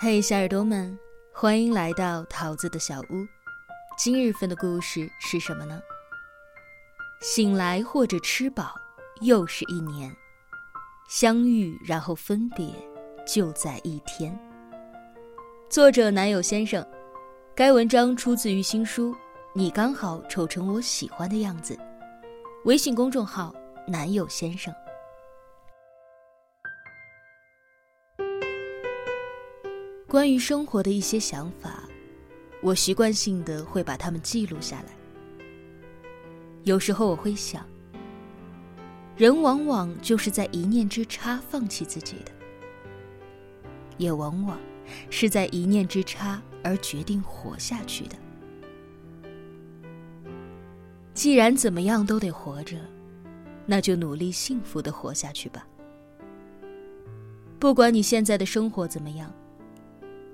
嘿，小耳朵们，欢迎来到桃子的小屋。今日份的故事是什么呢？醒来或者吃饱，又是一年；相遇然后分别，就在一天。作者男友先生，该文章出自于新书《你刚好丑成我喜欢的样子》，微信公众号男友先生。关于生活的一些想法，我习惯性的会把它们记录下来。有时候我会想，人往往就是在一念之差放弃自己的，也往往是在一念之差而决定活下去的。既然怎么样都得活着，那就努力幸福的活下去吧。不管你现在的生活怎么样。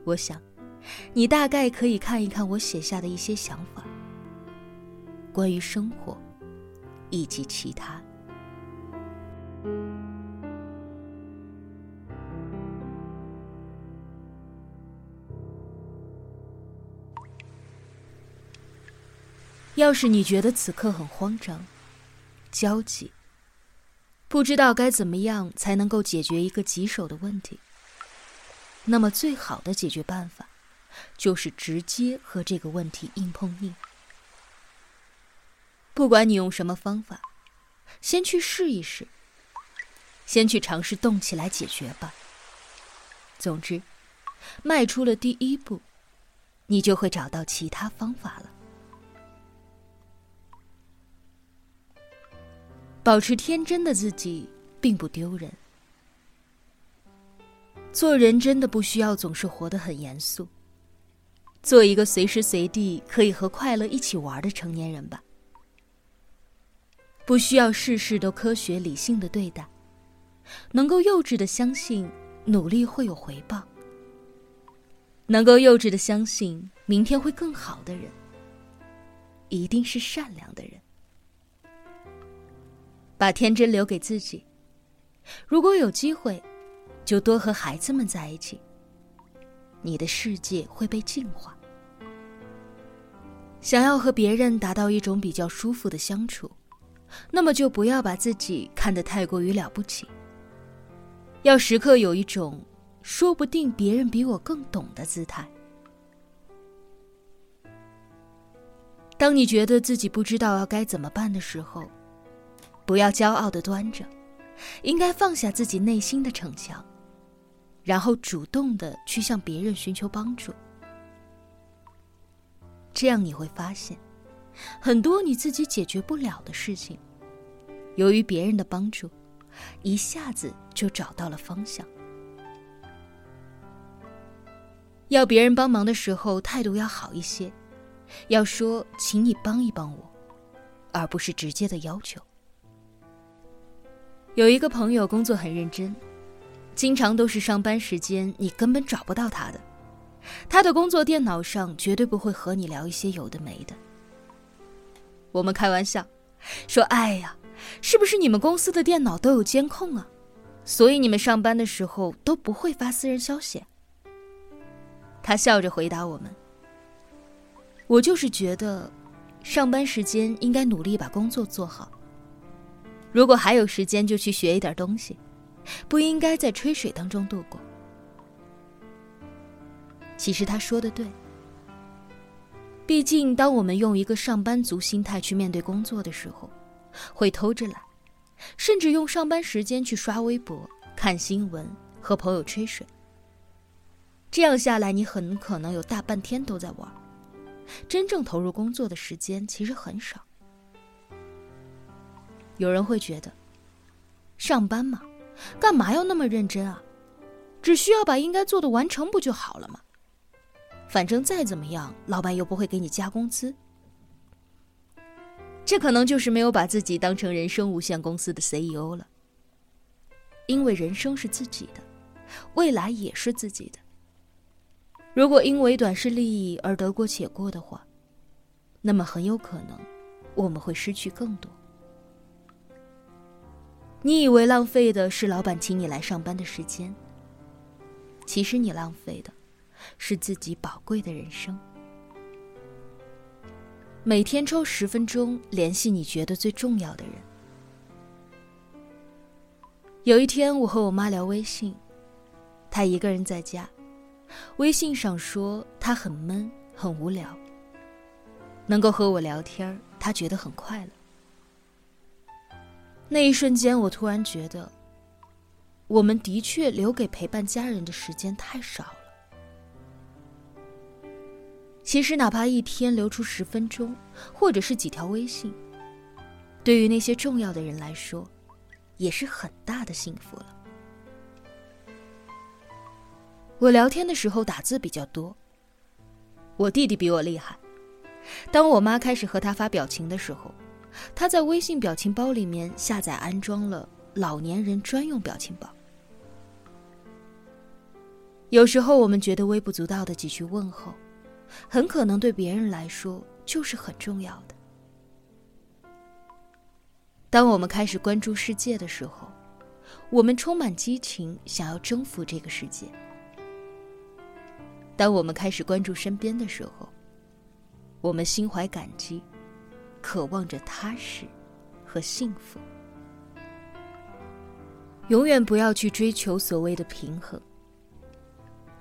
我想，你大概可以看一看我写下的一些想法，关于生活，以及其他。要是你觉得此刻很慌张、焦急，不知道该怎么样才能够解决一个棘手的问题。那么，最好的解决办法，就是直接和这个问题硬碰硬。不管你用什么方法，先去试一试，先去尝试动起来解决吧。总之，迈出了第一步，你就会找到其他方法了。保持天真的自己，并不丢人。做人真的不需要总是活得很严肃，做一个随时随地可以和快乐一起玩的成年人吧。不需要事事都科学理性的对待，能够幼稚的相信努力会有回报，能够幼稚的相信明天会更好的人，一定是善良的人。把天真留给自己，如果有机会。就多和孩子们在一起，你的世界会被净化。想要和别人达到一种比较舒服的相处，那么就不要把自己看得太过于了不起。要时刻有一种说不定别人比我更懂的姿态。当你觉得自己不知道要该怎么办的时候，不要骄傲的端着，应该放下自己内心的逞强。然后主动的去向别人寻求帮助，这样你会发现，很多你自己解决不了的事情，由于别人的帮助，一下子就找到了方向。要别人帮忙的时候，态度要好一些，要说“请你帮一帮我”，而不是直接的要求。有一个朋友工作很认真。经常都是上班时间，你根本找不到他的。他的工作电脑上绝对不会和你聊一些有的没的。我们开玩笑说：“哎呀，是不是你们公司的电脑都有监控啊？所以你们上班的时候都不会发私人消息？”他笑着回答我们：“我就是觉得，上班时间应该努力把工作做好。如果还有时间，就去学一点东西。”不应该在吹水当中度过。其实他说的对。毕竟，当我们用一个上班族心态去面对工作的时候，会偷着懒，甚至用上班时间去刷微博、看新闻、和朋友吹水。这样下来，你很可能有大半天都在玩，真正投入工作的时间其实很少。有人会觉得，上班嘛。干嘛要那么认真啊？只需要把应该做的完成不就好了吗？反正再怎么样，老板又不会给你加工资。这可能就是没有把自己当成人生无限公司的 CEO 了。因为人生是自己的，未来也是自己的。如果因为短视利益而得过且过的话，那么很有可能我们会失去更多。你以为浪费的是老板请你来上班的时间，其实你浪费的是自己宝贵的人生。每天抽十分钟联系你觉得最重要的人。有一天，我和我妈聊微信，她一个人在家，微信上说她很闷，很无聊。能够和我聊天，她觉得很快乐。那一瞬间，我突然觉得，我们的确留给陪伴家人的时间太少了。其实，哪怕一天留出十分钟，或者是几条微信，对于那些重要的人来说，也是很大的幸福了。我聊天的时候打字比较多。我弟弟比我厉害。当我妈开始和他发表情的时候，他在微信表情包里面下载安装了老年人专用表情包。有时候我们觉得微不足道的几句问候。很可能对别人来说就是很重要的。当我们开始关注世界的时候，我们充满激情，想要征服这个世界。当我们开始关注身边的时候，我们心怀感激，渴望着踏实和幸福。永远不要去追求所谓的平衡，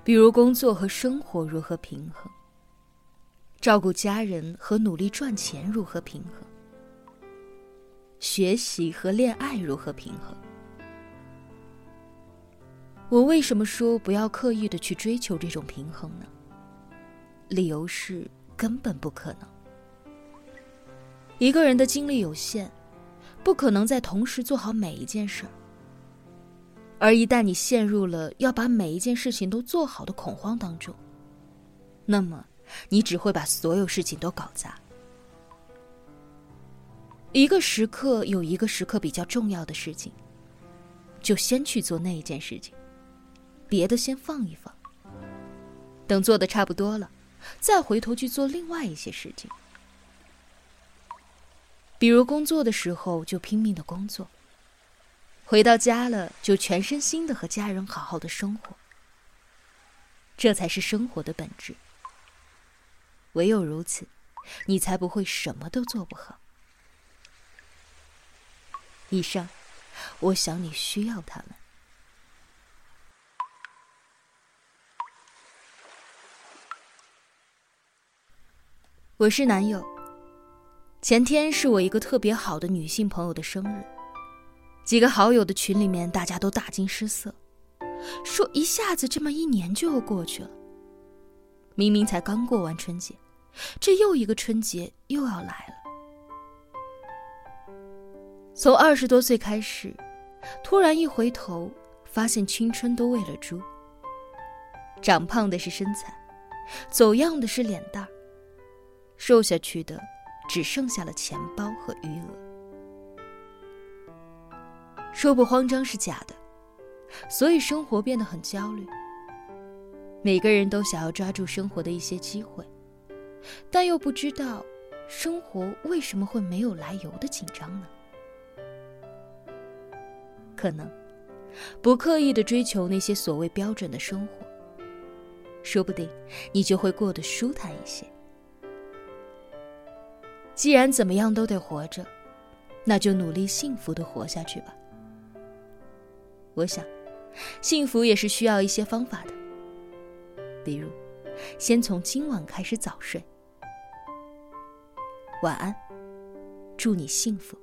比如工作和生活如何平衡。照顾家人和努力赚钱如何平衡？学习和恋爱如何平衡？我为什么说不要刻意的去追求这种平衡呢？理由是根本不可能。一个人的精力有限，不可能在同时做好每一件事儿。而一旦你陷入了要把每一件事情都做好的恐慌当中，那么。你只会把所有事情都搞砸。一个时刻有一个时刻比较重要的事情，就先去做那一件事情，别的先放一放。等做的差不多了，再回头去做另外一些事情。比如工作的时候就拼命的工作，回到家了就全身心的和家人好好的生活。这才是生活的本质。唯有如此，你才不会什么都做不好。以上，我想你需要他们。我是男友。前天是我一个特别好的女性朋友的生日，几个好友的群里面，大家都大惊失色，说一下子这么一年就又过去了。明明才刚过完春节。这又一个春节又要来了。从二十多岁开始，突然一回头，发现青春都喂了猪。长胖的是身材，走样的是脸蛋儿，瘦下去的只剩下了钱包和余额。说不慌张是假的，所以生活变得很焦虑。每个人都想要抓住生活的一些机会。但又不知道，生活为什么会没有来由的紧张呢？可能，不刻意的追求那些所谓标准的生活，说不定你就会过得舒坦一些。既然怎么样都得活着，那就努力幸福的活下去吧。我想，幸福也是需要一些方法的，比如，先从今晚开始早睡。晚安，祝你幸福。